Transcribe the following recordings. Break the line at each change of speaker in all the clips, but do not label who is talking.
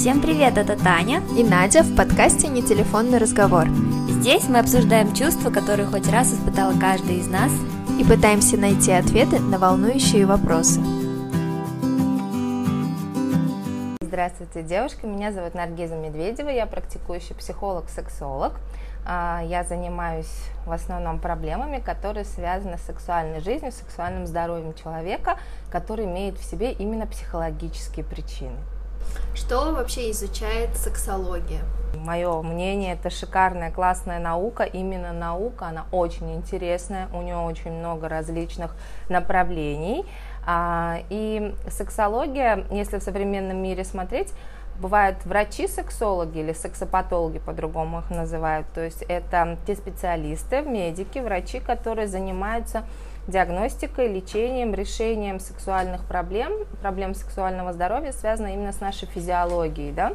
Всем привет, это Таня
и Надя в подкасте «Не телефонный разговор».
Здесь мы обсуждаем чувства, которые хоть раз испытал каждый из нас
и пытаемся найти ответы на волнующие вопросы.
Здравствуйте, девушки. Меня зовут Наргиза Медведева. Я практикующий психолог-сексолог. А, я занимаюсь в основном проблемами, которые связаны с сексуальной жизнью, сексуальным здоровьем человека, который имеет в себе именно психологические причины.
Что вообще изучает сексология?
Мое мнение, это шикарная, классная наука. Именно наука, она очень интересная, у нее очень много различных направлений. А, и сексология, если в современном мире смотреть, бывают врачи-сексологи или сексопатологи, по-другому их называют. То есть это те специалисты, медики, врачи, которые занимаются диагностикой, лечением, решением сексуальных проблем, проблем сексуального здоровья, связанных именно с нашей физиологией, да,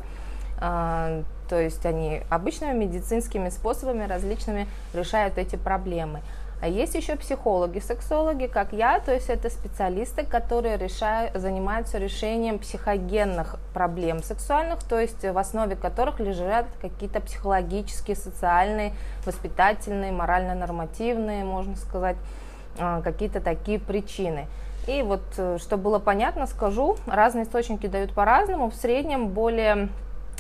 а, то есть они обычными медицинскими способами различными решают эти проблемы. А есть еще психологи, сексологи, как я, то есть это специалисты, которые решают, занимаются решением психогенных проблем сексуальных, то есть в основе которых лежат какие-то психологические, социальные, воспитательные, морально-нормативные, можно сказать, какие-то такие причины. И вот, э, чтобы было понятно, скажу, разные источники дают по-разному. В среднем более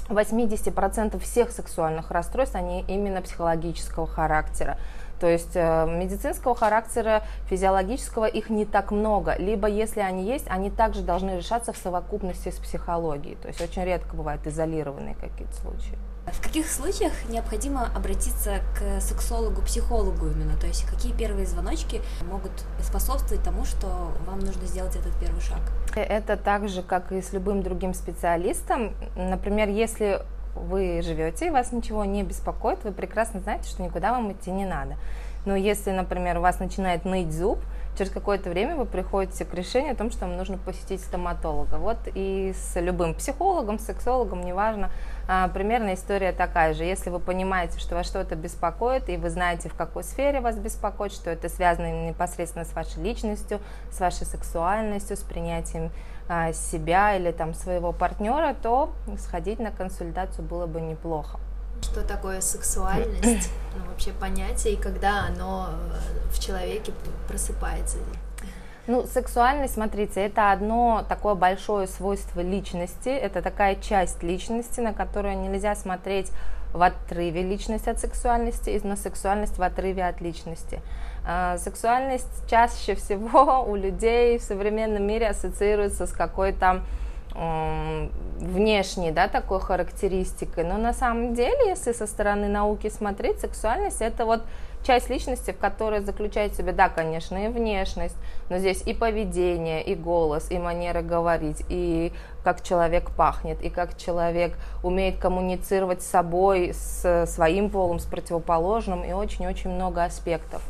80% всех сексуальных расстройств, они именно психологического характера. То есть э, медицинского характера, физиологического их не так много. Либо если они есть, они также должны решаться в совокупности с психологией. То есть очень редко бывают изолированные какие-то случаи.
В каких случаях необходимо обратиться к сексологу-психологу именно? То есть какие первые звоночки могут способствовать тому, что вам нужно сделать этот первый шаг?
Это так же, как и с любым другим специалистом. Например, если вы живете и вас ничего не беспокоит, вы прекрасно знаете, что никуда вам идти не надо. Но если, например, у вас начинает ныть зуб, через какое-то время вы приходите к решению о том, что вам нужно посетить стоматолога. Вот и с любым психологом, сексологом, неважно, а, примерно история такая же. Если вы понимаете, что вас что-то беспокоит, и вы знаете, в какой сфере вас беспокоит, что это связано непосредственно с вашей личностью, с вашей сексуальностью, с принятием а, себя или там своего партнера, то сходить на консультацию было бы неплохо.
Что такое сексуальность, ну, вообще понятие, и когда оно э, в человеке просыпается?
Ну, сексуальность, смотрите, это одно такое большое свойство личности, это такая часть личности, на которую нельзя смотреть в отрыве личности от сексуальности и на сексуальность в отрыве от личности. А, сексуальность чаще всего у людей в современном мире ассоциируется с какой-то внешней, да, такой характеристикой, но на самом деле, если со стороны науки смотреть, сексуальность это вот часть личности, в которой заключает в себе, да, конечно, и внешность, но здесь и поведение, и голос, и манера говорить, и как человек пахнет, и как человек умеет коммуницировать с собой, с своим полом, с противоположным, и очень-очень много аспектов.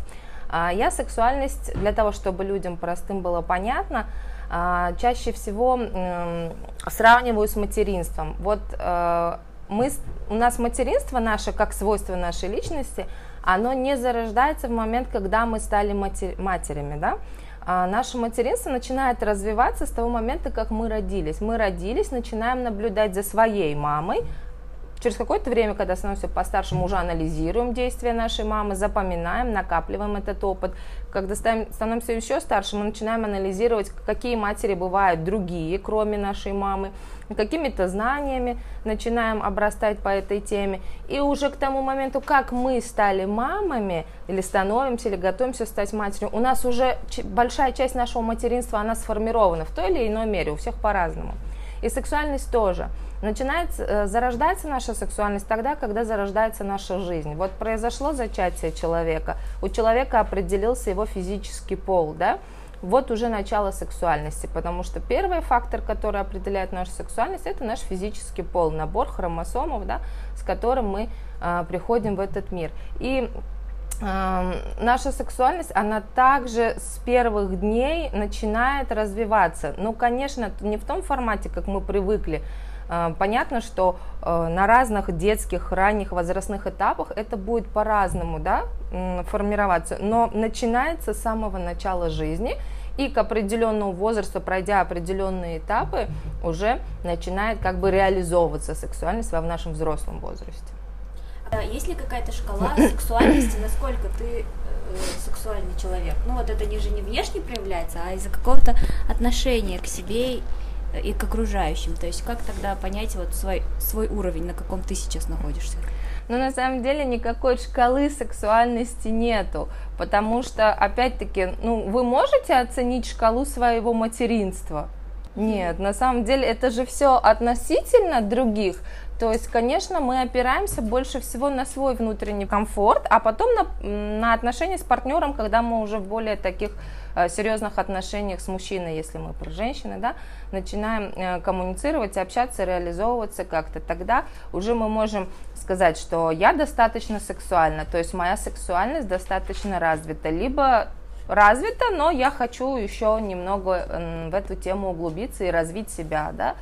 А я сексуальность, для того, чтобы людям простым было понятно, чаще всего сравниваю с материнством. Вот э, мы, у нас материнство наше, как свойство нашей личности, оно не зарождается в момент, когда мы стали матер, матерями, да? А наше материнство начинает развиваться с того момента, как мы родились. Мы родились, начинаем наблюдать за своей мамой, Через какое-то время, когда становимся постарше, мы уже анализируем действия нашей мамы, запоминаем, накапливаем этот опыт. Когда становимся еще старше, мы начинаем анализировать, какие матери бывают другие, кроме нашей мамы, какими-то знаниями начинаем обрастать по этой теме. И уже к тому моменту, как мы стали мамами, или становимся, или готовимся стать матерью, у нас уже большая часть нашего материнства, она сформирована в той или иной мере, у всех по-разному. И сексуальность тоже. Начинает э, зарождаться наша сексуальность тогда, когда зарождается наша жизнь. Вот произошло зачатие человека, у человека определился его физический пол, да, вот уже начало сексуальности, потому что первый фактор, который определяет нашу сексуальность, это наш физический пол, набор хромосомов, да, с которым мы э, приходим в этот мир. И наша сексуальность, она также с первых дней начинает развиваться. Ну, конечно, не в том формате, как мы привыкли. А, понятно, что э, на разных детских, ранних возрастных этапах это будет по-разному да, формироваться, но начинается с самого начала жизни, и к определенному возрасту, пройдя определенные этапы, уже начинает как бы реализовываться сексуальность во в нашем взрослом возрасте.
А есть ли какая-то шкала сексуальности, насколько ты э, сексуальный человек? Ну вот это не же не внешне проявляется, а из-за какого-то отношения к себе и к окружающим. То есть как тогда понять вот свой, свой уровень, на каком ты сейчас находишься?
Но на самом деле никакой шкалы сексуальности нету, потому что, опять-таки, ну, вы можете оценить шкалу своего материнства? Нет, на самом деле это же все относительно других. То есть, конечно, мы опираемся больше всего на свой внутренний комфорт, а потом на, на отношения с партнером, когда мы уже в более таких э, серьезных отношениях с мужчиной, если мы про женщины, да, начинаем э, коммуницировать, общаться, реализовываться как-то, тогда уже мы можем сказать, что я достаточно сексуальна, то есть моя сексуальность достаточно развита, либо развита, но я хочу еще немного в эту тему углубиться и развить себя, да,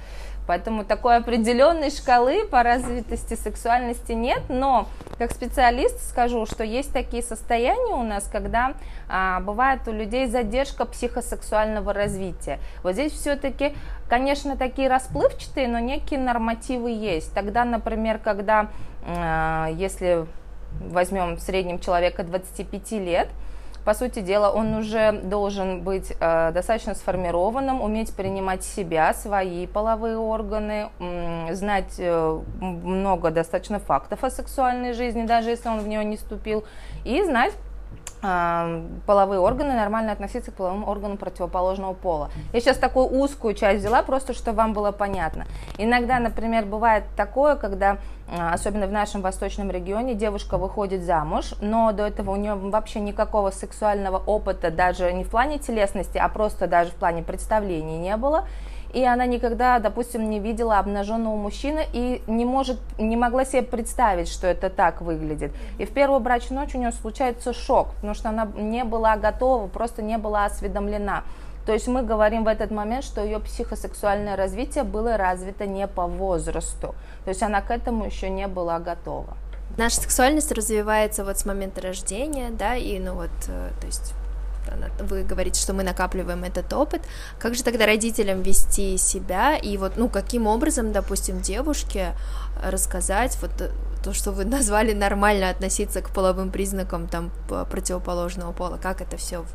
Поэтому такой определенной шкалы по развитости сексуальности нет, но как специалист скажу, что есть такие состояния у нас, когда а, бывает у людей задержка психосексуального развития. Вот здесь все-таки, конечно, такие расплывчатые, но некие нормативы есть. Тогда, например, когда, а, если возьмем в среднем человека 25 лет, по сути дела, он уже должен быть э, достаточно сформированным, уметь принимать себя, свои половые органы, э, знать э, много достаточно фактов о сексуальной жизни, даже если он в нее не вступил, и знать половые органы, нормально относиться к половым органам противоположного пола. Я сейчас такую узкую часть взяла, просто чтобы вам было понятно. Иногда, например, бывает такое, когда, особенно в нашем восточном регионе, девушка выходит замуж, но до этого у нее вообще никакого сексуального опыта, даже не в плане телесности, а просто даже в плане представлений не было и она никогда, допустим, не видела обнаженного мужчины и не может, не могла себе представить, что это так выглядит. И в первую брачную ночь у нее случается шок, потому что она не была готова, просто не была осведомлена. То есть мы говорим в этот момент, что ее психосексуальное развитие было развито не по возрасту. То есть она к этому еще не была готова.
Наша сексуальность развивается вот с момента рождения, да, и ну вот, э, то есть вы говорите, что мы накапливаем этот опыт, как же тогда родителям вести себя и вот, ну, каким образом, допустим, девушке рассказать вот э, то, что вы назвали нормально относиться к половым признакам там противоположного пола, как это все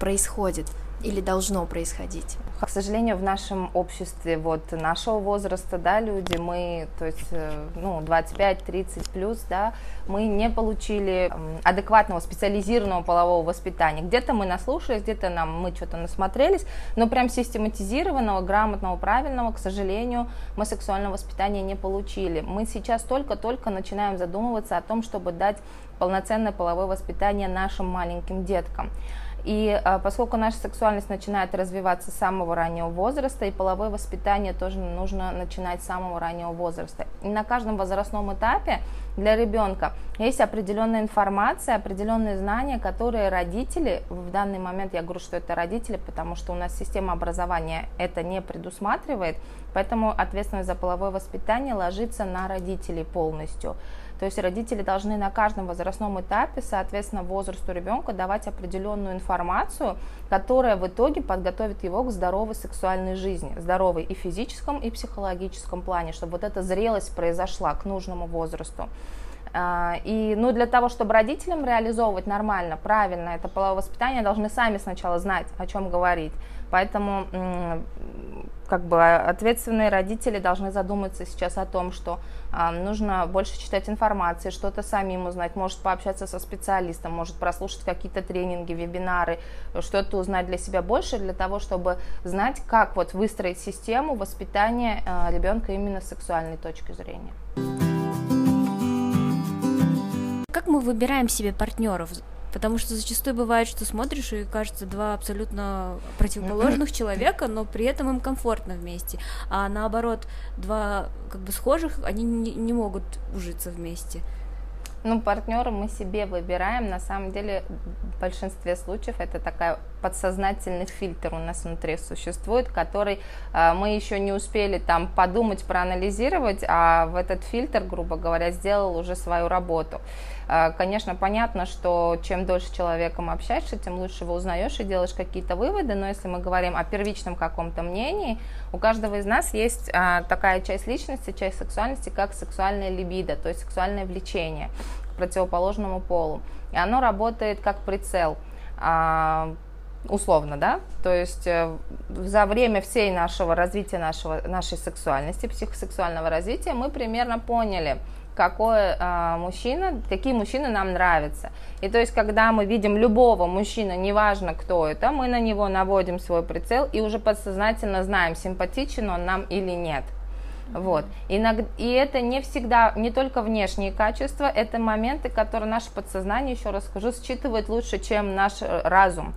происходит? Или должно происходить?
К сожалению, в нашем обществе вот нашего возраста, да, люди, мы, то есть, э, ну, 25-30 плюс, да, мы не получили адекватного специализированного полового воспитания. Где-то мы наслушались, где-то нам мы что-то насмотрелись, но прям систематизированного, грамотного, правильного, к сожалению, мы сексуального воспитания не получили. Мы сейчас только-только начинаем задумываться о том, чтобы дать полноценное половое воспитание нашим маленьким деткам. И а, поскольку наша сексуальность начинает развиваться с самого раннего возраста, и половое воспитание тоже нужно начинать с самого раннего возраста. И на каждом возрастном этапе для ребенка есть определенная информация, определенные знания, которые родители, в данный момент я говорю, что это родители, потому что у нас система образования это не предусматривает, поэтому ответственность за половое воспитание ложится на родителей полностью. То есть родители должны на каждом возрастном этапе, соответственно, возрасту ребенка давать определенную информацию, которая в итоге подготовит его к здоровой сексуальной жизни, здоровой и физическом, и психологическом плане, чтобы вот эта зрелость произошла к нужному возрасту. А, и ну, для того, чтобы родителям реализовывать нормально, правильно это половое воспитание, должны сами сначала знать, о чем говорить. Поэтому как бы ответственные родители должны задуматься сейчас о том, что а, нужно больше читать информации, что-то самим узнать, может пообщаться со специалистом, может прослушать какие-то тренинги, вебинары, что-то узнать для себя больше, для того, чтобы знать, как вот выстроить систему воспитания а, ребенка именно с сексуальной точки зрения.
Как мы выбираем себе партнеров? Потому что зачастую бывает, что смотришь и кажется два абсолютно противоположных человека, но при этом им комфортно вместе. А наоборот, два как бы схожих, они не, не могут ужиться вместе.
Ну, партнера мы себе выбираем. На самом деле, в большинстве случаев это такая подсознательный фильтр у нас внутри существует, который э, мы еще не успели там подумать, проанализировать, а в этот фильтр, грубо говоря, сделал уже свою работу. Э, конечно, понятно, что чем дольше человеком общаешься, тем лучше его узнаешь и делаешь какие-то выводы, но если мы говорим о первичном каком-то мнении, у каждого из нас есть а, такая часть личности, часть сексуальности, как сексуальная либидо, то есть сексуальное влечение к противоположному полу. И оно работает как прицел а, условно, да, то есть э, за время всей нашего развития нашего, нашей сексуальности, психосексуального развития мы примерно поняли, какой а, мужчина, какие мужчины нам нравятся. И то есть, когда мы видим любого мужчину, неважно кто это, мы на него наводим свой прицел и уже подсознательно знаем, симпатичен он нам или нет. Вот. Иногда, и это не всегда, не только внешние качества, это моменты, которые наше подсознание, еще раз скажу, считывает лучше, чем наш э, разум.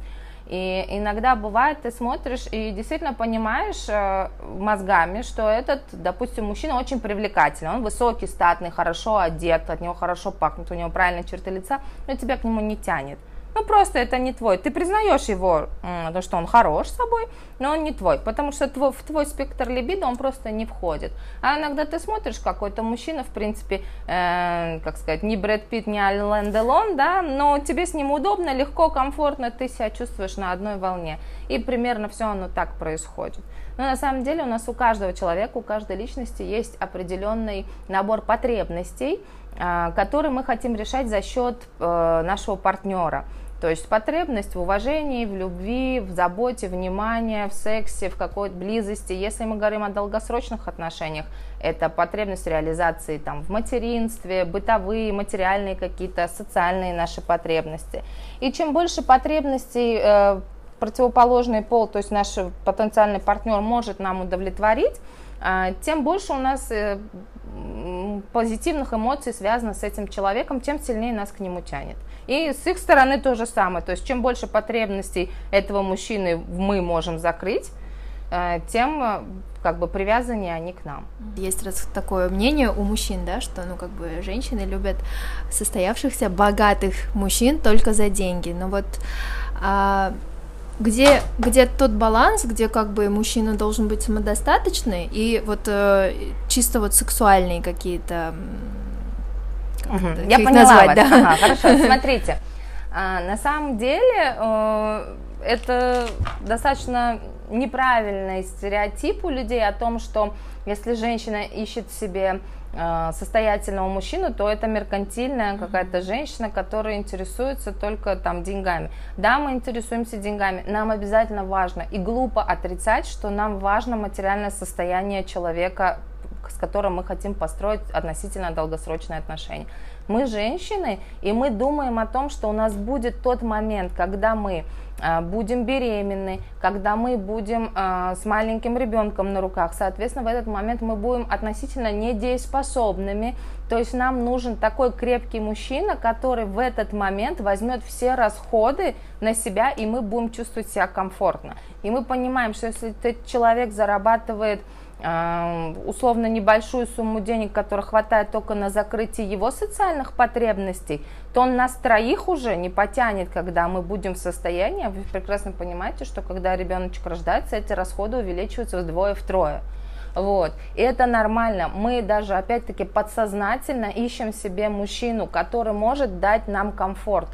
И иногда бывает, ты смотришь и действительно понимаешь э, мозгами, что этот, допустим, мужчина очень привлекательный, он высокий, статный, хорошо одет, от него хорошо пахнет, у него правильные черты лица, но тебя к нему не тянет. Ну, просто это не твой. Ты признаешь его, то, что он хорош собой, но он не твой, потому что твой, в твой спектр либидо он просто не входит. А иногда ты смотришь, какой-то мужчина, в принципе, э, как сказать, не Брэд Питт, не Ален Делон, да, но тебе с ним удобно, легко, комфортно, ты себя чувствуешь на одной волне. И примерно все оно так происходит. Но на самом деле у нас у каждого человека, у каждой личности есть определенный набор потребностей, э, который мы хотим решать за счет э, нашего партнера. То есть потребность в уважении, в любви, в заботе, внимании, в сексе, в какой-то близости. Если мы говорим о долгосрочных отношениях, это потребность реализации там, в материнстве, бытовые, материальные какие-то, социальные наши потребности. И чем больше потребностей э, противоположный пол, то есть наш потенциальный партнер может нам удовлетворить, э, тем больше у нас э, позитивных эмоций связано с этим человеком, тем сильнее нас к нему тянет. И с их стороны то же самое. То есть чем больше потребностей этого мужчины мы можем закрыть, э, тем э, как бы привязаннее они к нам.
Есть раз такое мнение у мужчин, да, что ну как бы женщины любят состоявшихся богатых мужчин только за деньги. Но вот а, где, где тот баланс, где как бы мужчина должен быть самодостаточный и вот э, чисто вот сексуальные какие-то
Угу. Я поняла назвать, вас. Да. Ага, хорошо, смотрите. А, на самом деле э, это достаточно неправильный стереотип у людей о том, что если женщина ищет себе э, состоятельного мужчину, то это меркантильная какая-то женщина, которая интересуется только там деньгами. Да, мы интересуемся деньгами, нам обязательно важно и глупо отрицать, что нам важно материальное состояние человека с которым мы хотим построить относительно долгосрочные отношения. Мы женщины, и мы думаем о том, что у нас будет тот момент, когда мы а, будем беременны, когда мы будем э, с маленьким ребенком на руках, соответственно, в этот момент мы будем относительно недееспособными, то есть нам нужен такой крепкий мужчина, который в этот момент возьмет все расходы на себя, и мы будем чувствовать себя комфортно. И мы понимаем, что если этот человек зарабатывает условно небольшую сумму денег, которая хватает только на закрытие его социальных потребностей, то он нас троих уже не потянет, когда мы будем в состоянии, вы прекрасно понимаете, что когда ребеночек рождается, эти расходы увеличиваются вдвое-втрое. Вот. И это нормально. Мы даже, опять-таки, подсознательно ищем себе мужчину, который может дать нам комфорт.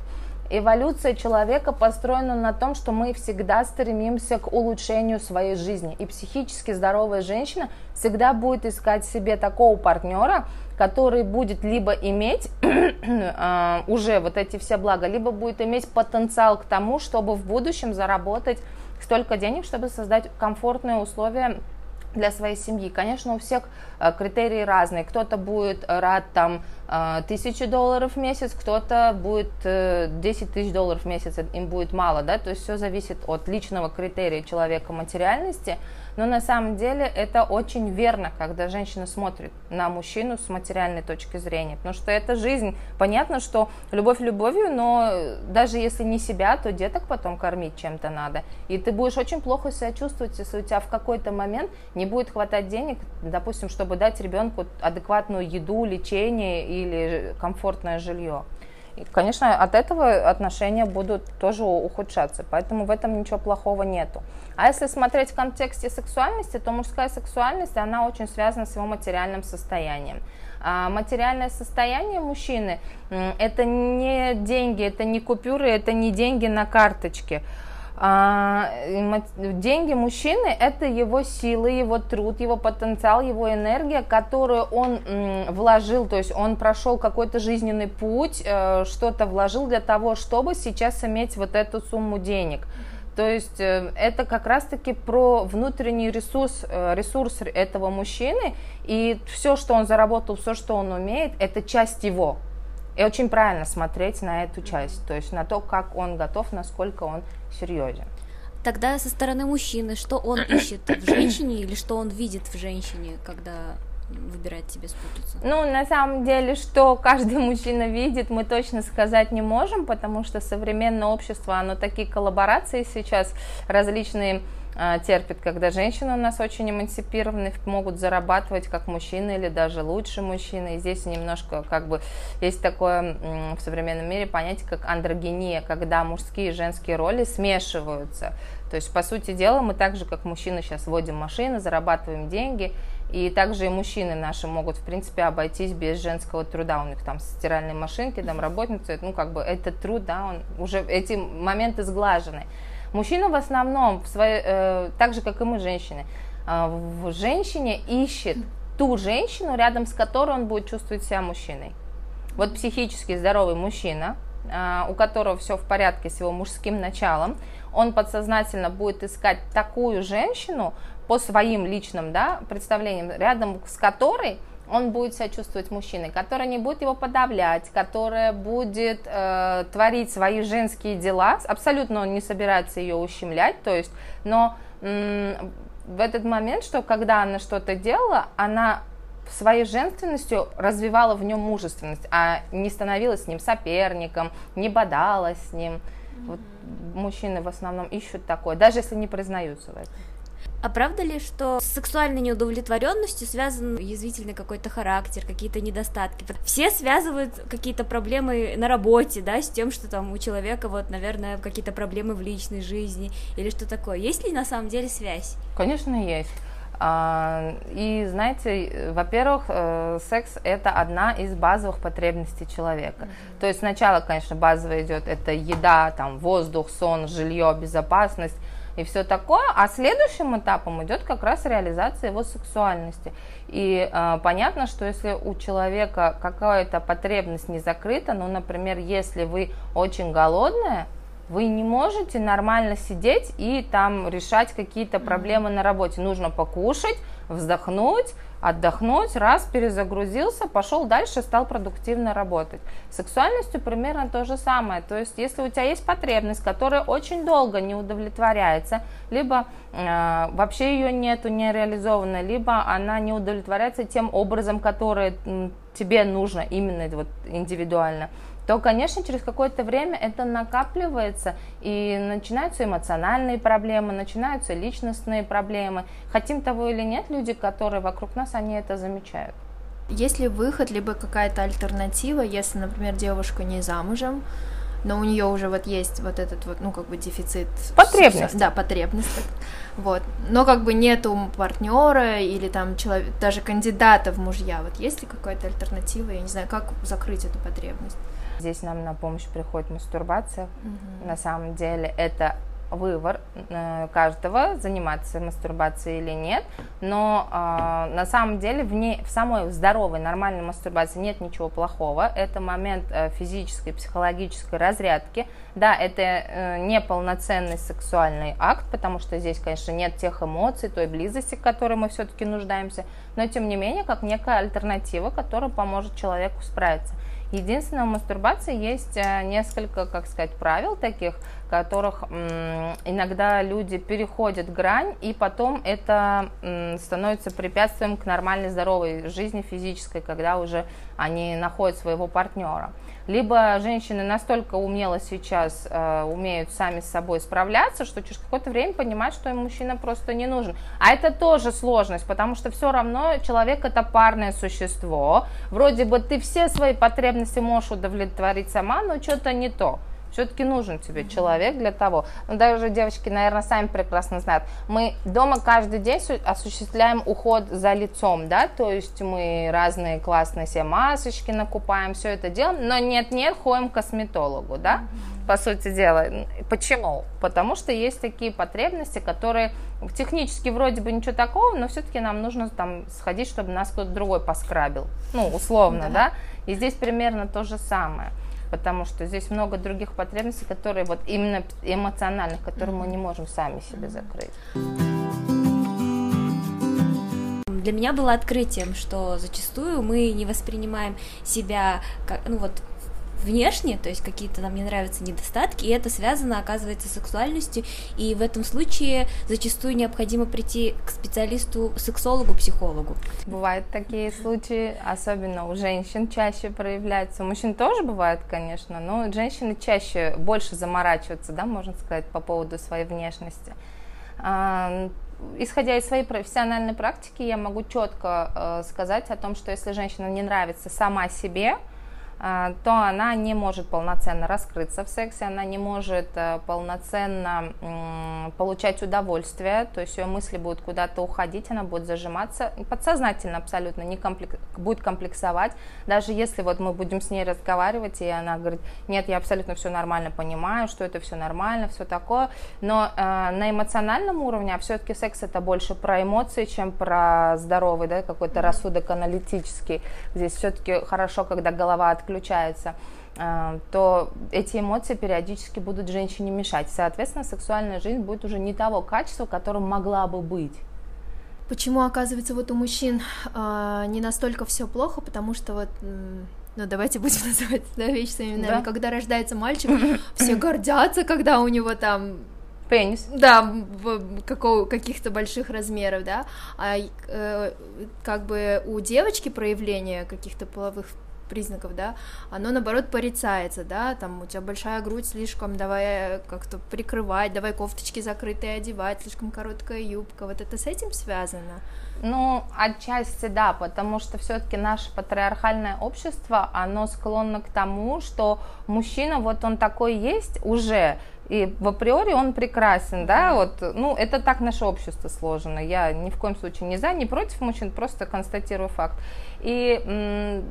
Эволюция человека построена на том, что мы всегда стремимся к улучшению своей жизни. И психически здоровая женщина всегда будет искать себе такого партнера, который будет либо иметь э, уже вот эти все блага, либо будет иметь потенциал к тому, чтобы в будущем заработать столько денег, чтобы создать комфортные условия для своей семьи. Конечно, у всех э, критерии разные. Кто-то будет рад там э, тысячу долларов в месяц, кто-то будет 10 э, тысяч долларов в месяц, им будет мало, да, то есть все зависит от личного критерия человека материальности, но на самом деле это очень верно, когда женщина смотрит на мужчину с материальной точки зрения, потому что это жизнь. Понятно, что любовь любовью, но даже если не себя, то деток потом кормить чем-то надо. И ты будешь очень плохо себя чувствовать, если у тебя в какой-то момент не будет хватать денег, допустим, чтобы дать ребенку адекватную еду, лечение или комфортное жилье. И, конечно, от этого отношения будут тоже ухудшаться, поэтому в этом ничего плохого нету. А если смотреть в контексте сексуальности, то мужская сексуальность, она очень связана с его материальным состоянием. А материальное состояние мужчины – это не деньги, это не купюры, это не деньги на карточке. А, деньги мужчины – это его силы, его труд, его потенциал, его энергия, которую он вложил, то есть он прошел какой-то жизненный путь, э, что-то вложил для того, чтобы сейчас иметь вот эту сумму денег. То есть э, это как раз-таки про внутренний ресурс, э, ресурс этого мужчины, и все, что он заработал, все, что он умеет, это часть его. И очень правильно смотреть на эту часть, то есть на то, как он готов, насколько он серьезен.
Тогда со стороны мужчины, что он ищет в женщине или что он видит в женщине, когда выбирать себе спутницу?
Ну, на самом деле, что каждый мужчина видит, мы точно сказать не можем, потому что современное общество, оно такие коллаборации сейчас различные терпит, когда женщины у нас очень эмансипированы, могут зарабатывать как мужчины или даже лучше мужчины. И здесь немножко как бы есть такое в современном мире понятие, как андрогения, когда мужские и женские роли смешиваются. То есть, по сути дела, мы так же, как мужчины сейчас водим машины, зарабатываем деньги, и также и мужчины наши могут, в принципе, обойтись без женского труда. У них там стиральные машинки, там работницы, ну, как бы этот труд, да, он уже, эти моменты сглажены. Мужчина в основном, в своей, э, так же как и мы, женщины, э, в женщине ищет ту женщину, рядом с которой он будет чувствовать себя мужчиной. Вот психически здоровый мужчина, э, у которого все в порядке с его мужским началом, он подсознательно будет искать такую женщину по своим личным да, представлениям, рядом с которой он будет себя чувствовать мужчиной, которая не будет его подавлять, которая будет э, творить свои женские дела, абсолютно он не собирается ее ущемлять, то есть, но м- в этот момент, что когда она что-то делала, она своей женственностью развивала в нем мужественность, а не становилась с ним соперником, не бодалась с ним. Mm-hmm. Вот мужчины в основном ищут такое, даже если не признаются в этом.
А правда ли, что с сексуальной неудовлетворенностью связан язвительный какой-то характер, какие-то недостатки? Все связывают какие-то проблемы на работе, да, с тем, что там у человека, вот, наверное, какие-то проблемы в личной жизни или что такое. Есть ли на самом деле связь?
Конечно, есть. А, и знаете, во-первых, э, секс это одна из базовых потребностей человека. Mm-hmm. То есть сначала, конечно, базово идет это еда, там воздух, сон, жилье, безопасность и все такое, а следующим этапом идет как раз реализация его сексуальности. И э, понятно, что если у человека какая-то потребность не закрыта, ну, например, если вы очень голодная, вы не можете нормально сидеть и там решать какие-то проблемы на работе. Нужно покушать, вздохнуть, отдохнуть, раз, перезагрузился, пошел дальше, стал продуктивно работать. С сексуальностью примерно то же самое. То есть, если у тебя есть потребность, которая очень долго не удовлетворяется, либо э, вообще ее нету, не реализована, либо она не удовлетворяется тем образом, который тебе нужно именно вот индивидуально, то, конечно, через какое-то время это накапливается, и начинаются эмоциональные проблемы, начинаются личностные проблемы. Хотим того или нет, люди, которые вокруг нас, они это замечают.
Есть ли выход, либо какая-то альтернатива, если, например, девушка не замужем, но у нее уже вот есть вот этот вот, ну, как бы дефицит...
Потребность.
Да, потребность. Вот. Но как бы нету партнера или там человек, даже кандидата в мужья. Вот есть ли какая-то альтернатива? Я не знаю, как закрыть эту потребность?
Здесь нам на помощь приходит мастурбация. Угу. На самом деле это выбор э, каждого, заниматься мастурбацией или нет, но э, на самом деле в, ней, в самой здоровой, нормальной мастурбации нет ничего плохого, это момент э, физической, психологической разрядки, да, это э, не полноценный сексуальный акт, потому что здесь, конечно, нет тех эмоций, той близости, к которой мы все-таки нуждаемся, но тем не менее, как некая альтернатива, которая поможет человеку справиться. Единственное, у мастурбации есть э, несколько, как сказать, правил таких, которых иногда люди переходят грань, и потом это становится препятствием к нормальной здоровой жизни физической, когда уже они находят своего партнера. Либо женщины настолько умело сейчас э, умеют сами с собой справляться, что через какое-то время понимают, что им мужчина просто не нужен. А это тоже сложность, потому что все равно человек это парное существо. Вроде бы ты все свои потребности можешь удовлетворить сама, но что-то не то. Все-таки нужен тебе человек для того. Ну, даже девочки, наверное, сами прекрасно знают. Мы дома каждый день осуществляем уход за лицом, да, то есть мы разные классные все масочки накупаем, все это делаем, но нет-нет, ходим к косметологу, да, по сути дела. Почему? Потому что есть такие потребности, которые технически вроде бы ничего такого, но все-таки нам нужно там сходить, чтобы нас кто-то другой поскрабил, ну, условно, да, да? и здесь примерно то же самое потому что здесь много других потребностей, которые вот именно эмоциональных, которые мы не можем сами себе закрыть.
Для меня было открытием, что зачастую мы не воспринимаем себя как, ну вот внешне, то есть какие-то нам не нравятся недостатки, и это связано, оказывается, с сексуальностью, и в этом случае зачастую необходимо прийти к специалисту, сексологу, психологу.
Бывают такие случаи, особенно у женщин чаще проявляются, у мужчин тоже бывает, конечно, но женщины чаще, больше заморачиваются, да, можно сказать, по поводу своей внешности исходя из своей профессиональной практики, я могу четко э, сказать о том, что если женщина не нравится сама себе, а, то она не может полноценно раскрыться в сексе, она не может э, полноценно получать удовольствие, то есть ее мысли будут куда-то уходить, она будет зажиматься, подсознательно абсолютно не комплек... будет комплексовать, даже если вот мы будем с ней разговаривать, и она говорит, нет, я абсолютно все нормально понимаю, что это все нормально, все такое, но э, на эмоциональном уровне, а все-таки секс это больше про эмоции, чем про здоровый, да, какой-то рассудок аналитический, здесь все-таки хорошо, когда голова от отключается, э, то эти эмоции периодически будут женщине мешать. Соответственно, сексуальная жизнь будет уже не того качества, которым могла бы быть.
Почему, оказывается, вот у мужчин э, не настолько все плохо, потому что вот ну давайте будем называть да, вещи своими именами. Да. Когда рождается мальчик, все гордятся, когда у него там
пенис.
Да, какого, каких-то больших размеров, да. А э, как бы у девочки проявление каких-то половых признаков, да, оно наоборот порицается, да, там у тебя большая грудь слишком, давай э, как-то прикрывать, давай кофточки закрытые одевать, слишком короткая юбка, вот это с этим связано?
Ну, отчасти да, потому что все-таки наше патриархальное общество, оно склонно к тому, что мужчина, вот он такой есть уже, и в априори он прекрасен, да, вот, ну, это так наше общество сложено, я ни в коем случае не за, не против мужчин, просто констатирую факт. И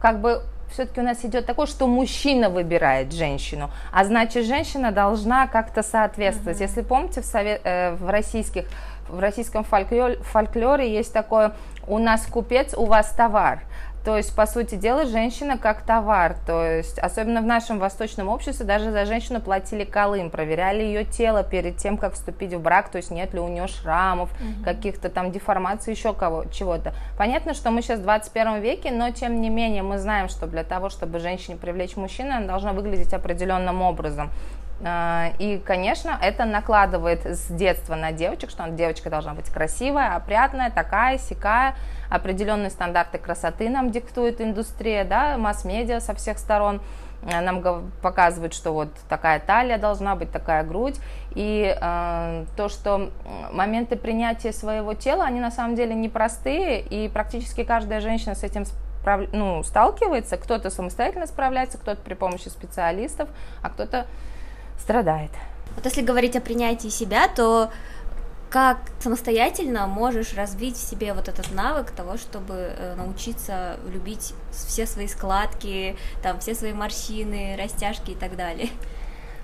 как бы все-таки у нас идет такое, что мужчина выбирает женщину, а значит женщина должна как-то соответствовать. Mm-hmm. Если помните в, совет, э, в российских в российском фольклоре, есть такое «у нас купец, у вас товар». То есть, по сути дела, женщина как товар. То есть, особенно в нашем восточном обществе, даже за женщину платили колым, проверяли ее тело перед тем, как вступить в брак, то есть нет ли у нее шрамов, угу. каких-то там деформаций, еще кого, чего-то. Понятно, что мы сейчас в 21 веке, но тем не менее мы знаем, что для того, чтобы женщине привлечь мужчину, она должна выглядеть определенным образом. А, и, конечно, это накладывает с детства на девочек, что девочка должна быть красивая, опрятная, такая, сякая. Определенные стандарты красоты нам диктует индустрия, да, масс-медиа со всех сторон. А, нам показывают, что вот такая талия должна быть, такая грудь, и э, то, что моменты принятия своего тела, они на самом деле непростые, и практически каждая женщина с этим справ... ну, сталкивается, кто-то самостоятельно справляется, кто-то при помощи специалистов, а кто-то страдает.
Вот если говорить о принятии себя, то как самостоятельно можешь развить в себе вот этот навык того, чтобы э, научиться любить все свои складки, там, все свои морщины, растяжки и так далее?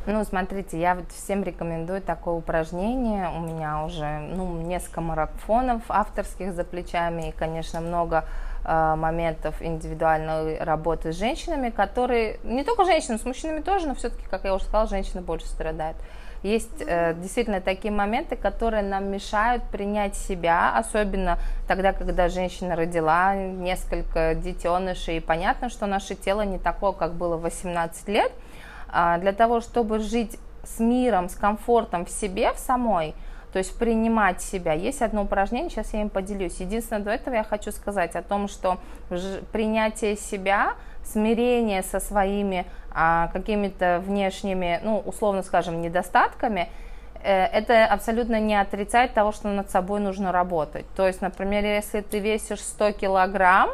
Ну, смотрите, я вот всем рекомендую такое упражнение. У меня уже ну, несколько марафонов авторских за плечами и, конечно, много моментов индивидуальной работы с женщинами, которые, не только женщинами, с мужчинами тоже, но все-таки, как я уже сказала, женщины больше страдают. Есть э, действительно такие моменты, которые нам мешают принять себя, особенно тогда, когда женщина родила несколько детенышей, и понятно, что наше тело не такое, как было 18 лет, а, для того, чтобы жить с миром, с комфортом в себе, в самой, то есть принимать себя. Есть одно упражнение, сейчас я им поделюсь. Единственное, до этого я хочу сказать о том, что принятие себя смирение со своими а, какими-то внешними, ну, условно скажем, недостатками, э, это абсолютно не отрицает того, что над собой нужно работать. То есть, например, если ты весишь 100 килограмм,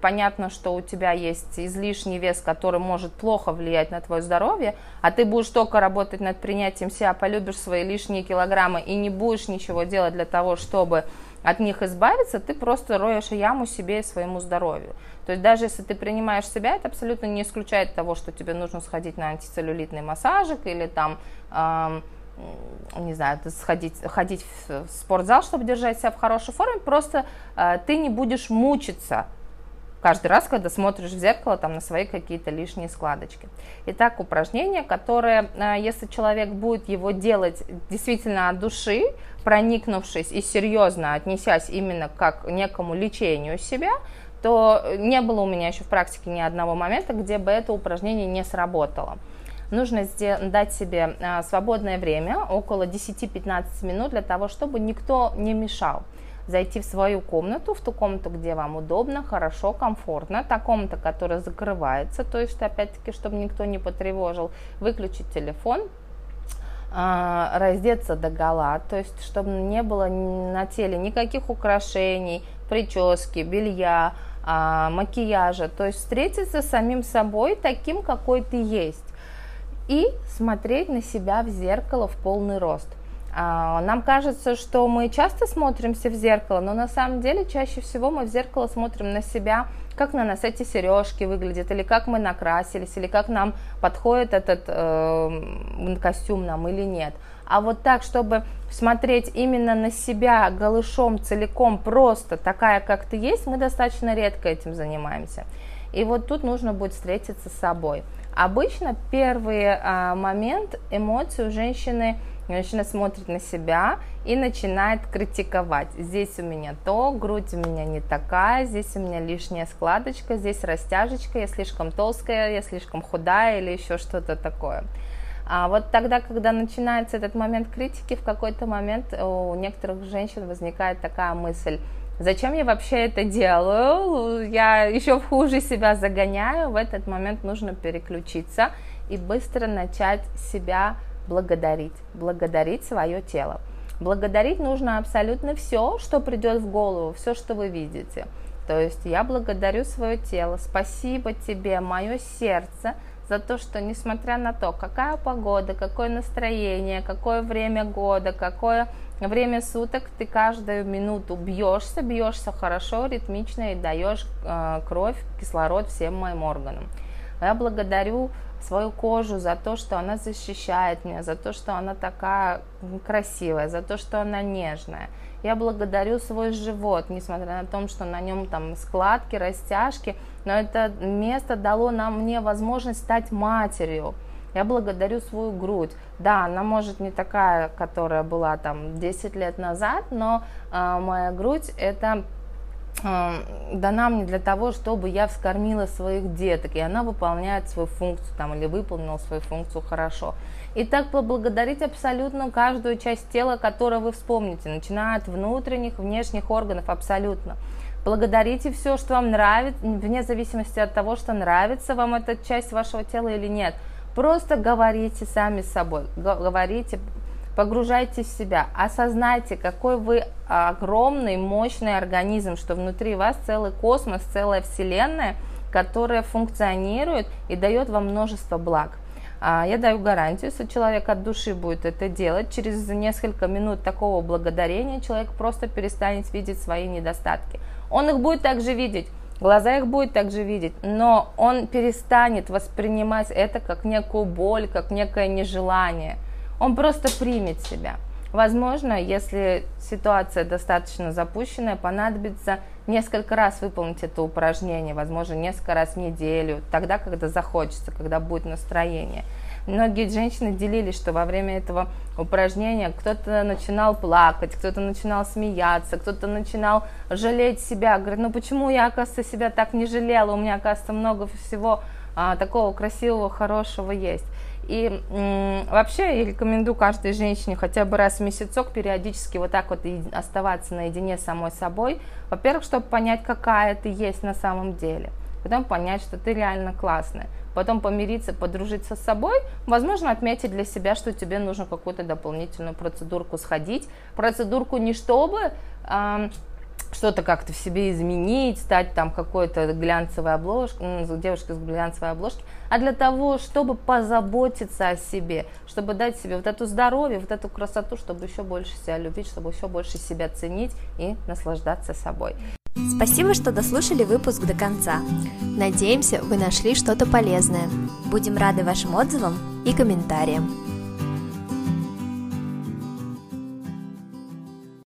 понятно, что у тебя есть излишний вес, который может плохо влиять на твое здоровье, а ты будешь только работать над принятием себя, полюбишь свои лишние килограммы и не будешь ничего делать для того, чтобы от них избавиться, ты просто роешь яму себе и своему здоровью. То есть даже если ты принимаешь себя, это абсолютно не исключает того, что тебе нужно сходить на антицеллюлитный массажик или там э, не знаю, сходить, ходить в спортзал, чтобы держать себя в хорошей форме, просто э, ты не будешь мучиться каждый раз, когда смотришь в зеркало там, на свои какие-то лишние складочки. Итак, упражнение, которое, э, если человек будет его делать действительно от души, проникнувшись и серьезно отнесясь именно как к некому лечению себя, то не было у меня еще в практике ни одного момента, где бы это упражнение не сработало. Нужно дать себе э, свободное время, около 10-15 минут, для того, чтобы никто не мешал зайти в свою комнату, в ту комнату, где вам удобно, хорошо, комфортно, та комната, которая закрывается, то есть, опять-таки, чтобы никто не потревожил, выключить телефон, а, раздеться до гола, то есть, чтобы не было на теле никаких украшений, прически, белья, а, макияжа, то есть встретиться с самим собой таким, какой ты есть, и смотреть на себя в зеркало в полный рост. А, нам кажется, что мы часто смотримся в зеркало, но на самом деле чаще всего мы в зеркало смотрим на себя, как на нас эти сережки выглядят, или как мы накрасились, или как нам подходит этот э, костюм нам или нет. А вот так, чтобы смотреть именно на себя голышом целиком, просто такая, как ты есть, мы достаточно редко этим занимаемся. И вот тут нужно будет встретиться с собой. Обычно первый э, момент эмоций у женщины – Женщина смотрит на себя и начинает критиковать. Здесь у меня то, грудь у меня не такая, здесь у меня лишняя складочка, здесь растяжечка, я слишком толстая, я слишком худая или еще что-то такое. А вот тогда, когда начинается этот момент критики, в какой-то момент у некоторых женщин возникает такая мысль, зачем я вообще это делаю, я еще хуже себя загоняю, в этот момент нужно переключиться и быстро начать себя благодарить, благодарить свое тело. Благодарить нужно абсолютно все, что придет в голову, все, что вы видите. То есть я благодарю свое тело, спасибо тебе, мое сердце, за то, что несмотря на то, какая погода, какое настроение, какое время года, какое время суток, ты каждую минуту бьешься, бьешься хорошо, ритмично и даешь э, кровь, кислород всем моим органам. Я благодарю свою кожу за то, что она защищает меня, за то, что она такая красивая, за то, что она нежная. Я благодарю свой живот, несмотря на то, что на нем там складки, растяжки, но это место дало нам мне возможность стать матерью. Я благодарю свою грудь. Да, она может не такая, которая была там 10 лет назад, но э, моя грудь это дана мне для того, чтобы я вскормила своих деток, и она выполняет свою функцию там, или выполнила свою функцию хорошо. И так поблагодарить абсолютно каждую часть тела, которую вы вспомните, начиная от внутренних, внешних органов, абсолютно. Благодарите все, что вам нравится, вне зависимости от того, что нравится вам эта часть вашего тела или нет. Просто говорите сами с собой, говорите, Погружайтесь в себя, осознайте, какой вы огромный, мощный организм, что внутри вас целый космос, целая вселенная, которая функционирует и дает вам множество благ. А, я даю гарантию, если человек от души будет это делать, через несколько минут такого благодарения человек просто перестанет видеть свои недостатки. Он их будет также видеть, глаза их будет также видеть, но он перестанет воспринимать это как некую боль, как некое нежелание – он просто примет себя. Возможно, если ситуация достаточно запущенная, понадобится несколько раз выполнить это упражнение, возможно, несколько раз в неделю, тогда, когда захочется, когда будет настроение. Многие женщины делились, что во время этого упражнения кто-то начинал плакать, кто-то начинал смеяться, кто-то начинал жалеть себя. Говорит, ну почему я, оказывается, себя так не жалела, у меня, оказывается, много всего а, такого красивого, хорошего есть. И м, вообще я рекомендую каждой женщине хотя бы раз в месяцок периодически вот так вот и оставаться наедине с самой собой. Во-первых, чтобы понять, какая ты есть на самом деле. потом понять, что ты реально классная, потом помириться, подружиться с собой, возможно, отметить для себя, что тебе нужно какую-то дополнительную процедурку сходить. Процедурку не чтобы э, что-то как-то в себе изменить, стать там какой-то глянцевой обложкой, девушкой с глянцевой обложки, а для того, чтобы позаботиться о себе, чтобы дать себе вот эту здоровье, вот эту красоту, чтобы еще больше себя любить, чтобы еще больше себя ценить и наслаждаться собой.
Спасибо, что дослушали выпуск до конца.
Надеемся, вы нашли что-то полезное.
Будем рады вашим отзывам
и комментариям.